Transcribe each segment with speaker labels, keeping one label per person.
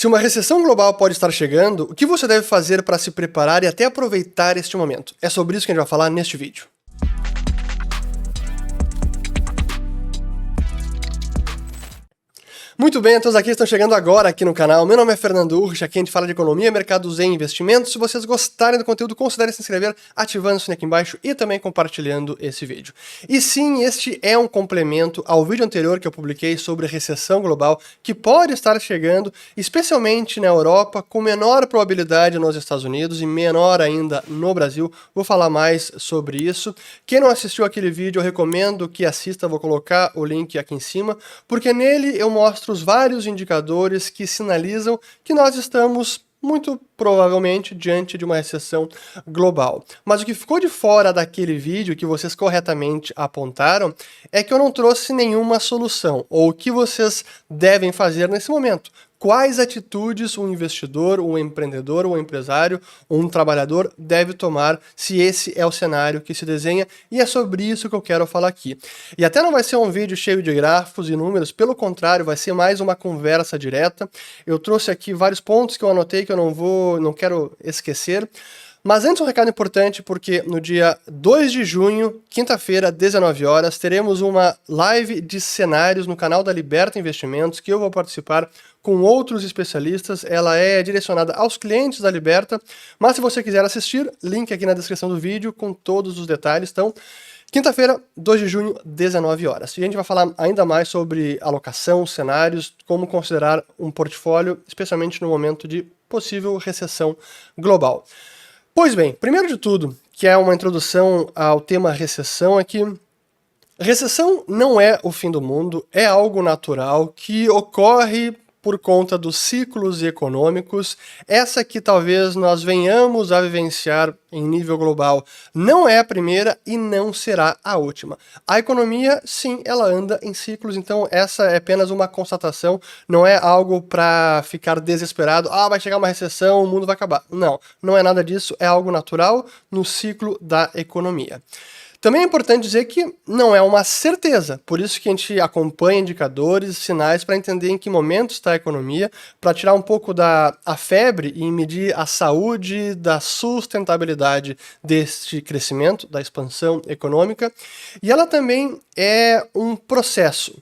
Speaker 1: Se uma recessão global pode estar chegando, o que você deve fazer para se preparar e até aproveitar este momento? É sobre isso que a gente vai falar neste vídeo. Muito bem, todos aqui estão chegando agora aqui no canal. Meu nome é Fernando Urch, aqui a gente fala de economia, mercados e investimentos. Se vocês gostarem do conteúdo, considerem se inscrever ativando o sininho aqui embaixo e também compartilhando esse vídeo. E sim, este é um complemento ao vídeo anterior que eu publiquei sobre recessão global, que pode estar chegando, especialmente na Europa, com menor probabilidade nos Estados Unidos e menor ainda no Brasil. Vou falar mais sobre isso. Quem não assistiu aquele vídeo, eu recomendo que assista, vou colocar o link aqui em cima, porque nele eu mostro outros vários indicadores que sinalizam que nós estamos muito provavelmente diante de uma recessão global. Mas o que ficou de fora daquele vídeo que vocês corretamente apontaram é que eu não trouxe nenhuma solução, ou o que vocês devem fazer nesse momento quais atitudes um investidor, um empreendedor, um empresário, um trabalhador deve tomar se esse é o cenário que se desenha, e é sobre isso que eu quero falar aqui. E até não vai ser um vídeo cheio de gráficos e números, pelo contrário, vai ser mais uma conversa direta. Eu trouxe aqui vários pontos que eu anotei que eu não vou, não quero esquecer. Mas antes um recado importante, porque no dia 2 de junho, quinta-feira, 19 horas, teremos uma live de cenários no canal da Liberta Investimentos, que eu vou participar com outros especialistas. Ela é direcionada aos clientes da Liberta, mas se você quiser assistir, link aqui na descrição do vídeo com todos os detalhes. Então, Quinta-feira, 2 de junho, 19 horas. E a gente vai falar ainda mais sobre alocação, cenários, como considerar um portfólio, especialmente no momento de possível recessão global. Pois bem, primeiro de tudo, que é uma introdução ao tema recessão, é que recessão não é o fim do mundo, é algo natural que ocorre por conta dos ciclos econômicos, essa que talvez nós venhamos a vivenciar em nível global não é a primeira e não será a última. A economia, sim, ela anda em ciclos, então essa é apenas uma constatação, não é algo para ficar desesperado, ah, vai chegar uma recessão, o mundo vai acabar. Não, não é nada disso, é algo natural no ciclo da economia. Também é importante dizer que não é uma certeza, por isso que a gente acompanha indicadores, sinais para entender em que momento está a economia, para tirar um pouco da a febre e medir a saúde da sustentabilidade deste crescimento, da expansão econômica. E ela também é um processo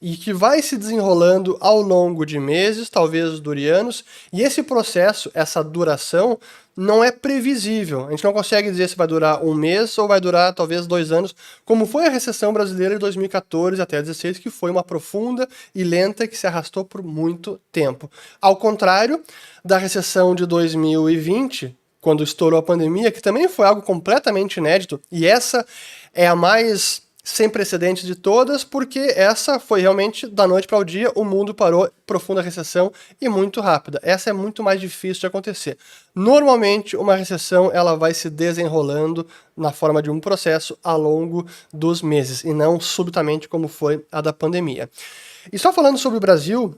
Speaker 1: e que vai se desenrolando ao longo de meses, talvez dure anos, e esse processo, essa duração, não é previsível. A gente não consegue dizer se vai durar um mês ou vai durar talvez dois anos, como foi a recessão brasileira de 2014 até 2016, que foi uma profunda e lenta que se arrastou por muito tempo. Ao contrário da recessão de 2020, quando estourou a pandemia, que também foi algo completamente inédito, e essa é a mais sem precedentes de todas, porque essa foi realmente da noite para o dia, o mundo parou, profunda recessão e muito rápida. Essa é muito mais difícil de acontecer. Normalmente, uma recessão ela vai se desenrolando na forma de um processo ao longo dos meses, e não subitamente como foi a da pandemia. E só falando sobre o Brasil,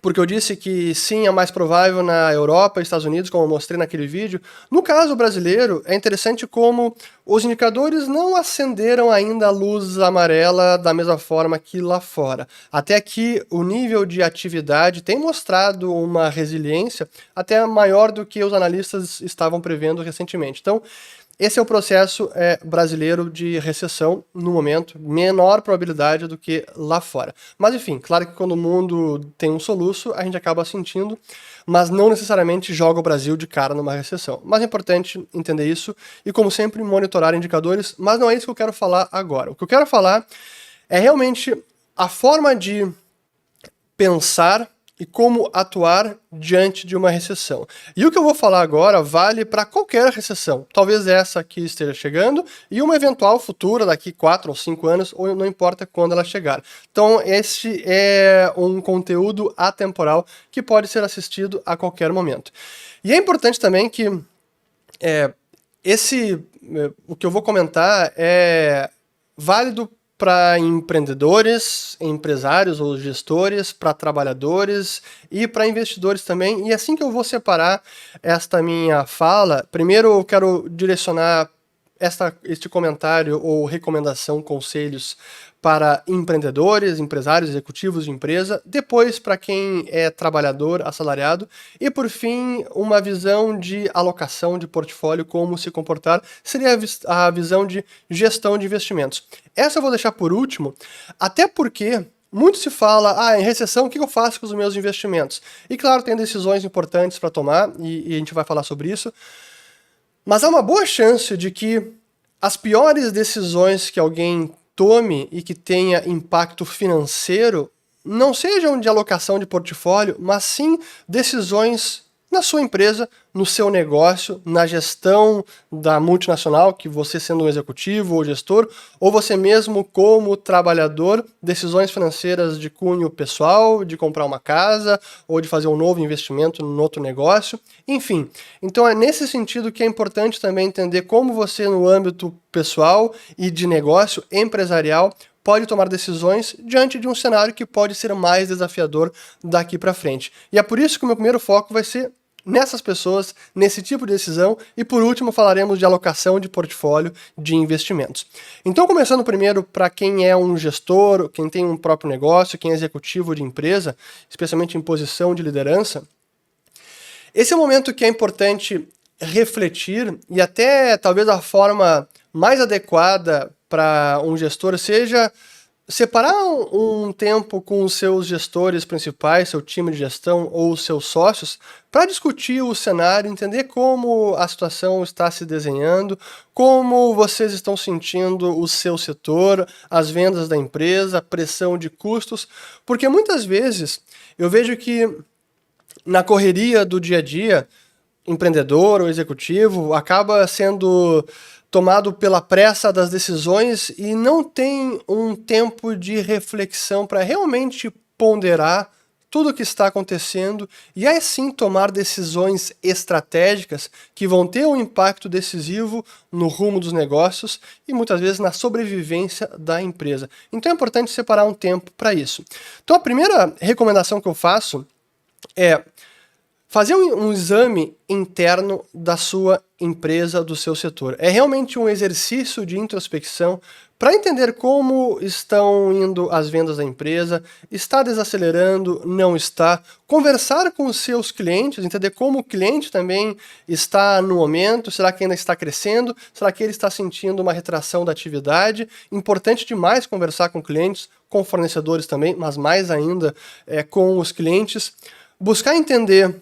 Speaker 1: porque eu disse que sim, é mais provável na Europa e Estados Unidos, como eu mostrei naquele vídeo. No caso brasileiro, é interessante como os indicadores não acenderam ainda a luz amarela da mesma forma que lá fora. Até aqui, o nível de atividade tem mostrado uma resiliência até maior do que os analistas estavam prevendo recentemente. Então, esse é o processo é, brasileiro de recessão no momento, menor probabilidade do que lá fora. Mas enfim, claro que quando o mundo tem um soluço, a gente acaba sentindo, mas não necessariamente joga o Brasil de cara numa recessão. Mas é importante entender isso e, como sempre, monitorar indicadores, mas não é isso que eu quero falar agora. O que eu quero falar é realmente a forma de pensar e como atuar diante de uma recessão. E o que eu vou falar agora vale para qualquer recessão, talvez essa que esteja chegando e uma eventual futura daqui 4 ou 5 anos, ou não importa quando ela chegar. Então, este é um conteúdo atemporal que pode ser assistido a qualquer momento. E é importante também que é, esse, é, o que eu vou comentar é válido para empreendedores, empresários ou gestores, para trabalhadores e para investidores também. E assim que eu vou separar esta minha fala, primeiro eu quero direcionar esta, este comentário ou recomendação, conselhos para empreendedores, empresários, executivos de empresa, depois para quem é trabalhador, assalariado, e por fim, uma visão de alocação de portfólio, como se comportar, seria a visão de gestão de investimentos. Essa eu vou deixar por último, até porque muito se fala, ah, em recessão, o que eu faço com os meus investimentos? E claro, tem decisões importantes para tomar, e, e a gente vai falar sobre isso, mas há uma boa chance de que as piores decisões que alguém tome e que tenha impacto financeiro não sejam de alocação de portfólio, mas sim decisões na sua empresa, no seu negócio, na gestão da multinacional, que você sendo um executivo ou gestor, ou você mesmo como trabalhador, decisões financeiras de cunho pessoal, de comprar uma casa ou de fazer um novo investimento em outro negócio, enfim. Então é nesse sentido que é importante também entender como você no âmbito pessoal e de negócio empresarial pode tomar decisões diante de um cenário que pode ser mais desafiador daqui para frente. E é por isso que o meu primeiro foco vai ser nessas pessoas, nesse tipo de decisão, e por último falaremos de alocação de portfólio de investimentos. Então, começando primeiro para quem é um gestor, quem tem um próprio negócio, quem é executivo de empresa, especialmente em posição de liderança, esse é o momento que é importante refletir e até talvez a forma mais adequada para um gestor seja separar um tempo com os seus gestores principais, seu time de gestão ou seus sócios, para discutir o cenário, entender como a situação está se desenhando, como vocês estão sentindo o seu setor, as vendas da empresa, a pressão de custos, porque muitas vezes eu vejo que na correria do dia a dia, empreendedor ou executivo acaba sendo tomado pela pressa das decisões e não tem um tempo de reflexão para realmente ponderar tudo o que está acontecendo e aí sim tomar decisões estratégicas que vão ter um impacto decisivo no rumo dos negócios e muitas vezes na sobrevivência da empresa. Então é importante separar um tempo para isso. Então a primeira recomendação que eu faço é fazer um, um, exame interno da sua empresa, do seu setor. É realmente um exercício de introspecção para entender como estão indo as vendas da empresa, está desacelerando, não está, conversar com os seus clientes, entender como o cliente também está no momento, será que ainda está crescendo, será que ele está sentindo uma retração da atividade. Importante demais conversar com clientes, com fornecedores também, mas mais ainda é, com os clientes. Buscar entender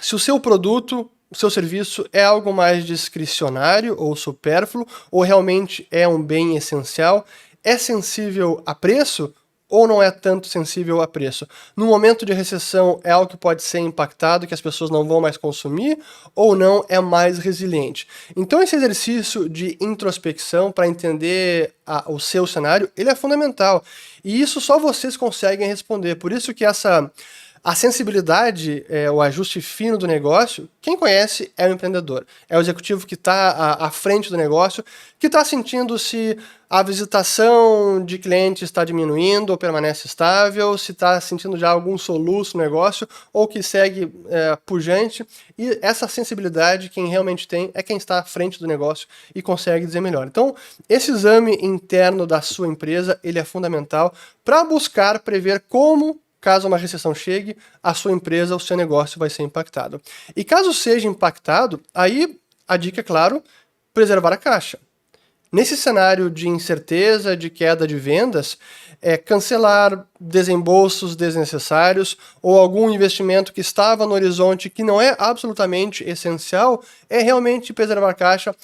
Speaker 1: se o seu produto, o seu serviço é algo mais discricionário ou supérfluo, ou realmente é um bem essencial, é sensível a preço ou não é tanto sensível a preço? No momento de recessão é algo que pode ser impactado, que as pessoas não vão mais consumir, ou não é mais resiliente? Então esse exercício de introspecção para entender a, o seu cenário, ele é fundamental. E isso só vocês conseguem responder. Por isso que essa a sensibilidade, é, o ajuste fino do negócio, quem conhece é o empreendedor. É o executivo que está à, frente do negócio, que está sentindo se a visitação de clientes está diminuindo ou permanece estável, se está sentindo já algum soluço no negócio ou que segue é, pujante. E essa sensibilidade, quem realmente tem, é quem está à frente do negócio e consegue dizer melhor. Então, esse exame interno da sua empresa, ele é fundamental para buscar prever como caso uma recessão chegue, a sua empresa, o seu negócio vai ser impactado. E caso seja impactado, aí a dica é, claro, preservar a caixa. Nesse cenário de incerteza, de queda de vendas, é cancelar desembolsos desnecessários ou algum investimento que estava no horizonte que não é absolutamente essencial, é realmente preservar a caixa,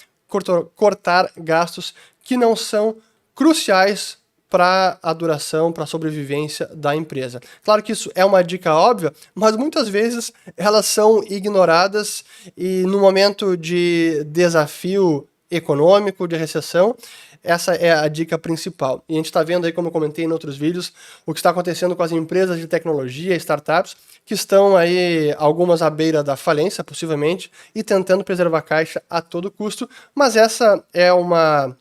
Speaker 1: cortar gastos que não são cruciais para a duração, para a sobrevivência da empresa. Claro que isso é uma dica óbvia, mas muitas vezes elas são ignoradas e no momento de desafio econômico, de recessão, essa é a dica principal. E a gente está vendo aí, como eu comentei em outros vídeos, o que está acontecendo com as empresas de tecnologia, startups, que estão aí, algumas à beira da falência, possivelmente, e tentando preservar a caixa a todo custo, mas essa é uma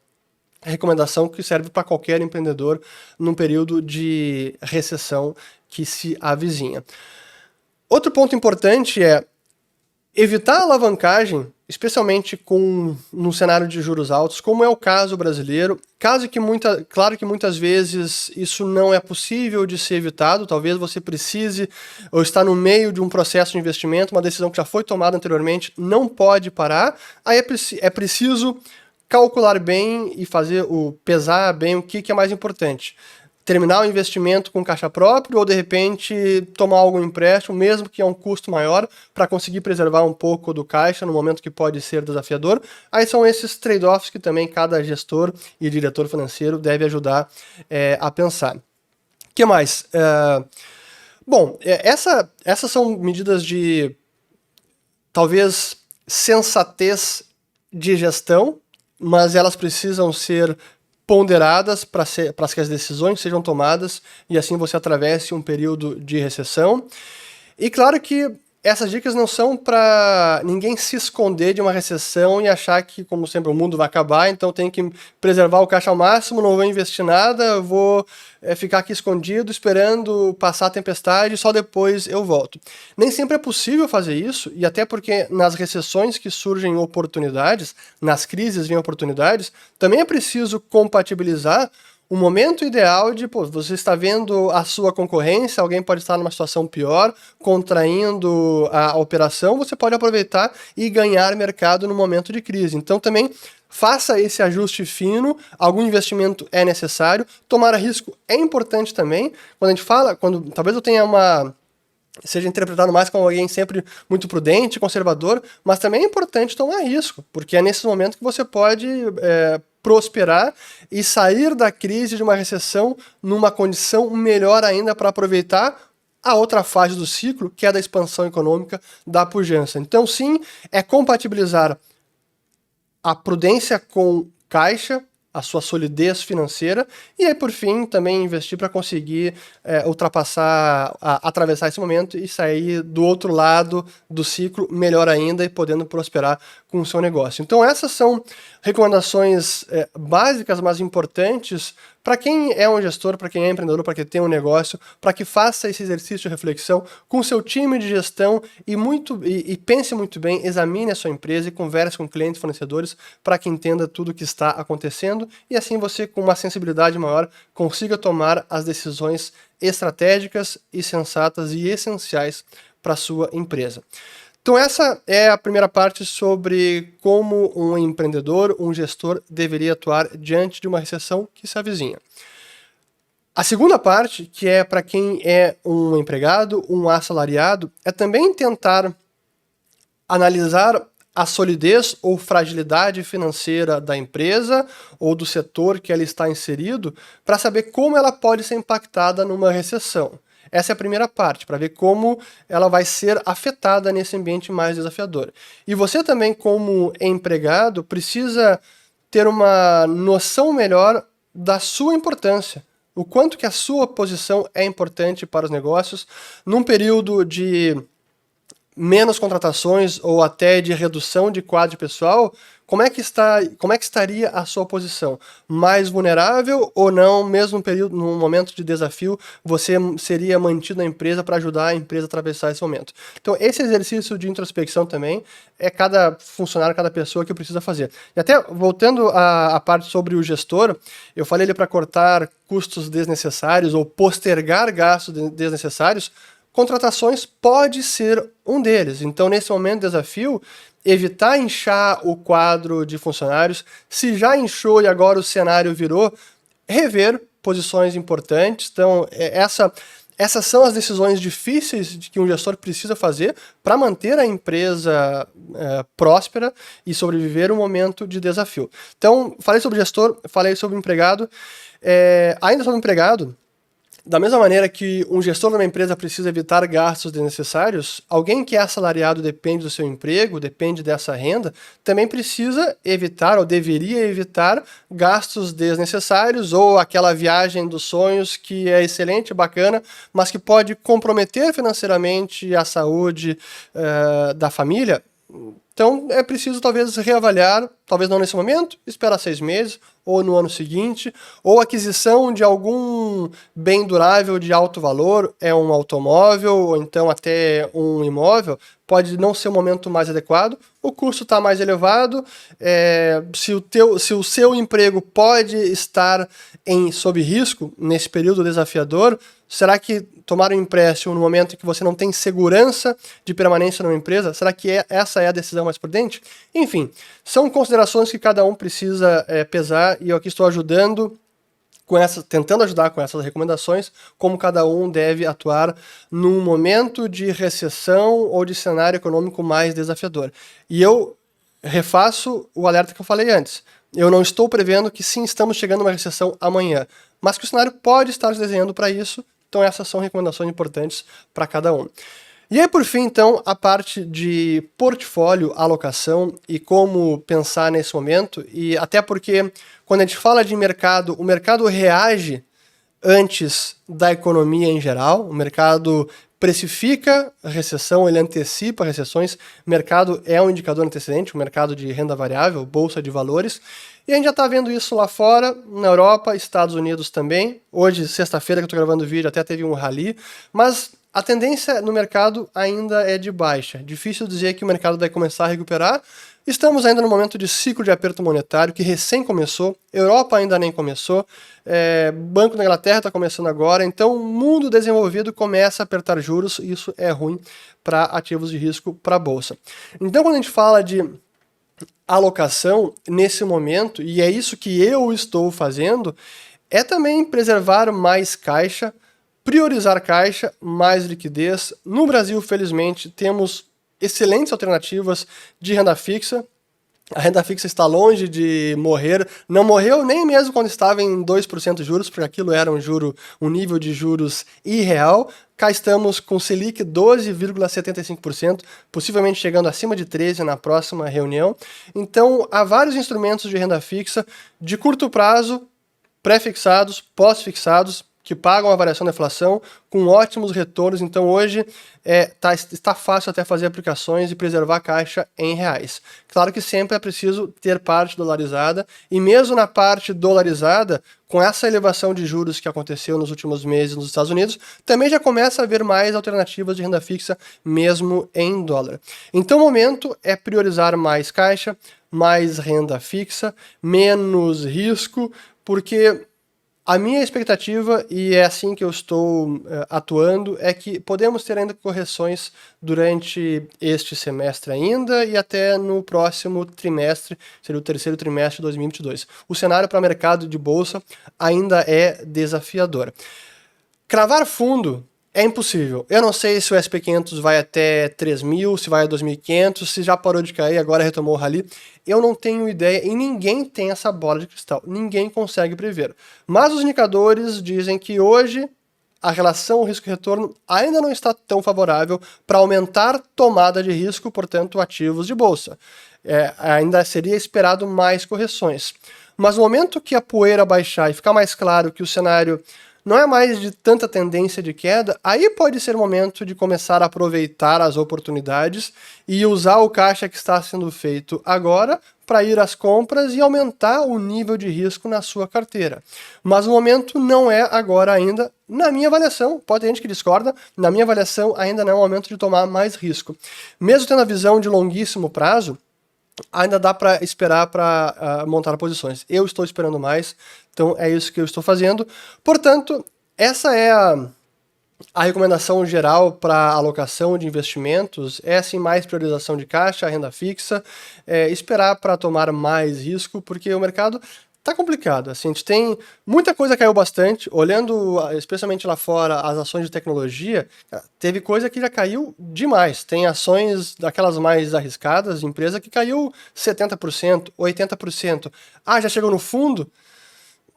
Speaker 1: recomendação que serve para qualquer empreendedor num período de recessão que se avizinha. Outro ponto importante é Evitar a alavancagem, especialmente com num cenário de juros altos, como é o caso brasileiro, caso que muita, claro que muitas vezes isso não é possível de ser evitado, talvez você precise ou está no meio de um processo de investimento, uma decisão que já foi tomada anteriormente, não pode parar, aí é, é preciso calcular bem e fazer o pesar bem o que, que é mais importante terminar o investimento com caixa próprio ou de repente tomar algum empréstimo, mesmo que é um custo maior, para conseguir preservar um pouco do caixa no momento que pode ser desafiador. Aí são esses trade-offs que também cada gestor e diretor financeiro deve ajudar é, a pensar. O que mais? É, bom, é, essa, essas são medidas de talvez sensatez de gestão, mas elas precisam ser ponderadas para que as decisões sejam tomadas e assim você atravesse um período de recessão. E claro que essas dicas não são para ninguém se esconder de uma recessão e achar que, como sempre, o mundo vai acabar, então tem que preservar o caixa ao máximo, não vou investir nada, vou é, ficar aqui escondido esperando passar a tempestade e só depois eu volto. Nem sempre é possível fazer isso, e até porque nas recessões que surgem oportunidades, nas crises vêm oportunidades, também é preciso compatibilizar o momento ideal de, pô, você está vendo a sua concorrência, alguém pode estar numa situação pior, contraindo a operação, você pode aproveitar e ganhar mercado no momento de crise. Então também faça esse ajuste fino, algum investimento é necessário, tomar risco é importante também. Quando a gente fala, quando talvez eu tenha uma seja interpretado mais como alguém sempre muito prudente, conservador, mas também é importante tomar risco, porque é nesse momento que você pode é, prosperar e sair da crise de uma recessão numa condição melhor ainda para aproveitar a outra fase do ciclo, que é da expansão econômica, da pujança. Então, sim, é compatibilizar a prudência com caixa, a sua solidez financeira e aí por fim também investir para conseguir é, ultrapassar, a, atravessar esse momento e sair do outro lado do ciclo melhor ainda e podendo prosperar com o seu negócio. Então essas são recomendações é, básicas, mas importantes para quem é um gestor, para quem é empreendedor, para quem tem um negócio, para que faça esse exercício de reflexão com seu time de gestão e, muito, e, e pense muito bem, examine a sua empresa e converse com clientes fornecedores para que entenda tudo o que está acontecendo e assim você, com uma sensibilidade maior, consiga tomar as decisões estratégicas e sensatas e essenciais para sua empresa. Então, essa é a primeira parte sobre como um empreendedor, um gestor deveria atuar diante de uma recessão que se avizinha. A segunda parte, que é para quem é um empregado, um assalariado, é também tentar analisar a solidez ou fragilidade financeira da empresa ou do setor que ela está inserido para saber como ela pode ser impactada numa recessão. Essa é a primeira parte, para ver como ela vai ser afetada nesse ambiente mais desafiador. E você também, como empregado, precisa ter uma noção melhor da sua importância. O quanto que a sua posição é importante para os negócios num período de menos contratações ou até de redução de quadro pessoal, como é que está, como é que estaria a sua posição? Mais vulnerável ou não, mesmo no período, num momento de desafio, você seria mantido na empresa para ajudar a empresa a atravessar esse momento? Então, esse exercício de introspecção também é cada funcionário, cada pessoa que precisa fazer. E até voltando à, à parte sobre o gestor, eu falei ele para cortar custos desnecessários ou postergar gastos desnecessários contratações pode ser um deles. Então, nesse momento de desafio, evitar inchar o quadro de funcionários. Se já inchou e agora o cenário virou, rever posições importantes. Então, é, essa, essas são as decisões difíceis que um gestor precisa fazer para manter a empresa é, próspera e sobreviver um momento de desafio. Então, falei sobre gestor, falei sobre empregado. É, ainda sobre empregado, da mesma maneira que um gestor de uma empresa precisa evitar gastos desnecessários, alguém que é assalariado depende do seu emprego, depende dessa renda, também precisa evitar ou deveria evitar gastos desnecessários ou aquela viagem dos sonhos que é excelente, bacana, mas que pode comprometer financeiramente a saúde uh, da família Então é preciso talvez reavaliar, talvez não nesse momento, esperar seis meses, ou no ano seguinte, ou aquisição de algum bem durável de alto valor, é um automóvel, ou então até um imóvel, pode não ser o momento mais adequado, o custo está mais elevado, é, se, o teu, se o seu emprego pode estar em sob risco nesse período desafiador, será que tomar um empréstimo no momento em que você não tem segurança de permanência numa empresa, será que é, essa é a decisão mais prudente? Enfim, são considerações que cada um precisa é, pesar e eu aqui estou ajudando com essa, tentando ajudar com essas recomendações, como cada um deve atuar num momento de recessão ou de cenário econômico mais desafiador. E eu refaço o alerta que eu falei antes. Eu não estou prevendo que sim, estamos chegando a uma recessão amanhã, mas que o cenário pode estar se desenhando para isso, então essas são recomendações importantes para cada um. E aí, por fim, então, a parte de portfólio, alocação e como pensar nesse momento, e até porque quando a gente fala de mercado, o mercado reage antes da economia em geral, o mercado precifica a recessão, ele antecipa recessões, mercado é um indicador antecedente, o mercado de renda variável, bolsa de valores, e a gente já está vendo isso lá fora, na Europa, Estados Unidos também. Hoje, sexta-feira que eu estou gravando o vídeo, até teve um rally, mas a tendência no mercado ainda é de baixa. Difícil dizer que o mercado vai começar a recuperar. Estamos ainda no momento de ciclo de aperto monetário que recém começou, Europa ainda nem começou, é, Banco da Inglaterra está começando agora, então o mundo desenvolvido começa a apertar juros e isso é ruim para ativos de risco para a bolsa. Então, quando a gente fala de alocação nesse momento, e é isso que eu estou fazendo, é também preservar mais caixa priorizar caixa, mais liquidez. No Brasil, felizmente, temos excelentes alternativas de renda fixa. A renda fixa está longe de morrer. Não morreu nem mesmo quando estava em 2% de juros, porque aquilo era um juro, um nível de juros irreal. Cá estamos com Selic 12,75%, possivelmente chegando acima de 13 na próxima reunião. Então, há vários instrumentos de renda fixa de curto prazo, pré-fixados, pós-fixados, que pagam a variação da inflação com ótimos retornos. Então hoje é, tá, está fácil até fazer aplicações e preservar a caixa em reais. Claro que sempre é preciso ter parte dolarizada e mesmo na parte dolarizada, com essa elevação de juros que aconteceu nos últimos meses nos Estados Unidos, também já começa a haver mais alternativas de renda fixa mesmo em dólar. Então o momento é priorizar mais caixa, mais renda fixa, menos risco, porque a minha expectativa, e é assim que eu estou uh, atuando, é que podemos ter ainda correções durante este semestre ainda e até no próximo trimestre, seria o terceiro trimestre de 2022. O cenário para o mercado de bolsa ainda é desafiador. Cravar fundo é impossível. Eu não sei se o SP500 vai até 3.000, se vai a 2.500, se já parou de cair, agora retomou o rally. Eu não tenho ideia e ninguém tem essa bola de cristal. Ninguém consegue prever. Mas os indicadores dizem que hoje a relação risco-retorno ainda não está tão favorável para aumentar tomada de risco, portanto, ativos de bolsa. É, ainda seria esperado mais correções. Mas no momento que a poeira baixar e ficar mais claro que o cenário não é mais de tanta tendência de queda, aí pode ser o momento de começar a aproveitar as oportunidades e usar o caixa que está sendo feito agora para ir às compras e aumentar o nível de risco na sua carteira. Mas o momento não é agora ainda, na minha avaliação, pode ter gente que discorda, na minha avaliação ainda não é o momento de tomar mais risco. Mesmo tendo a visão de longuíssimo prazo, ainda dá para esperar para uh, ah, montar posições. Eu estou esperando mais, então é isso que eu estou fazendo. Portanto, essa é a, a recomendação geral para alocação de investimentos. É assim mais priorização de caixa, renda fixa, é, esperar para tomar mais risco, porque o mercado tá complicado. Assim, a gente tem muita coisa caiu bastante. Olhando, especialmente lá fora, as ações de tecnologia, teve coisa que já caiu demais. Tem ações daquelas mais arriscadas, empresa que caiu 70%, 80%. Ah, já chegou no fundo?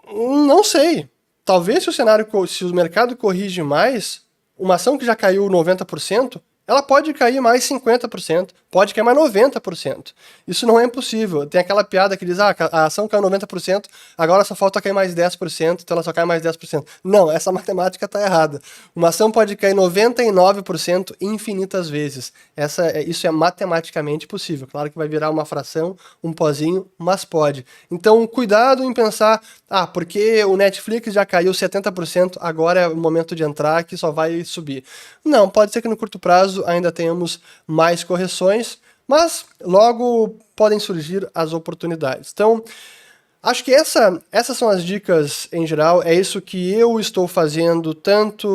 Speaker 1: Não sei. Talvez se o cenário, se o mercado corrige mais, uma ação que já caiu 90%, ela pode cair mais 50%, pode cair mais 90%. Isso não é impossível. Tem aquela piada que diz, ah, a ação caiu 90%, agora só falta cair mais 10%, então ela só cai mais 10%. Não, essa matemática está errada. Uma ação pode cair 99% infinitas vezes. Essa, é, isso é matematicamente possível. Claro que vai virar uma fração, um pozinho, mas pode. Então, cuidado em pensar, ah, porque o Netflix já caiu 70%, agora é o momento de entrar que só vai subir. Não, pode ser que no curto prazo ainda tenhamos mais correções, mas logo podem surgir as oportunidades. Então, Acho que essa, essas são as dicas em geral. É isso que eu estou fazendo tanto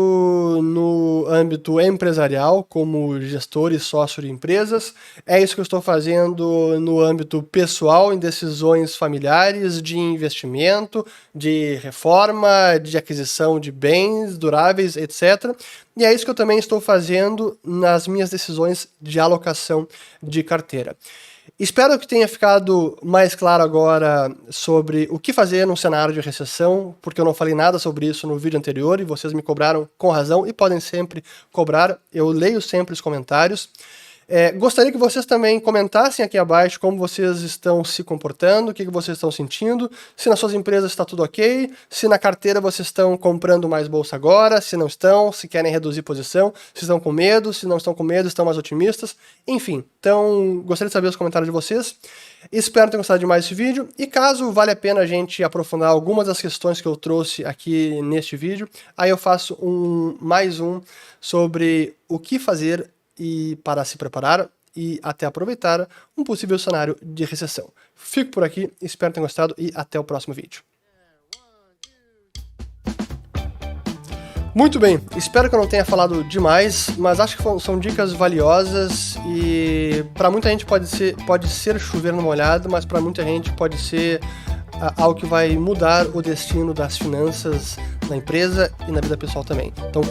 Speaker 1: no âmbito empresarial, como gestor e sócio de empresas. É isso que eu estou fazendo no âmbito pessoal, em decisões familiares, de investimento, de reforma, de aquisição de bens duráveis, etc. E é isso que eu também estou fazendo nas minhas decisões de alocação de carteira. Espero que tenha ficado mais claro agora sobre o que fazer num cenário de recessão, porque eu não falei nada sobre isso no vídeo anterior e vocês me cobraram com razão e podem sempre cobrar. Eu leio sempre os comentários. É, gostaria que vocês também comentassem aqui abaixo como vocês estão se comportando, o que, que vocês estão sentindo, se nas suas empresas está tudo ok, se na carteira vocês estão comprando mais bolsa agora, se não estão, se querem reduzir posição, se estão com medo, se não estão com medo, estão mais otimistas, enfim. Então, gostaria de saber os comentários de vocês. Espero ter gostado de mais esse vídeo e caso vale a pena a gente aprofundar algumas das questões que eu trouxe aqui neste vídeo, aí eu faço um mais um sobre o que fazer e para se preparar e até aproveitar um possível cenário de recessão. Fico por aqui, espero ter gostado e até o próximo vídeo. Muito bem, espero que eu não tenha falado demais, mas acho que são dicas valiosas e para muita gente pode ser, pode ser chover no molhado, mas para muita gente pode ser algo que vai mudar o destino das finanças na empresa e na vida pessoal também. Então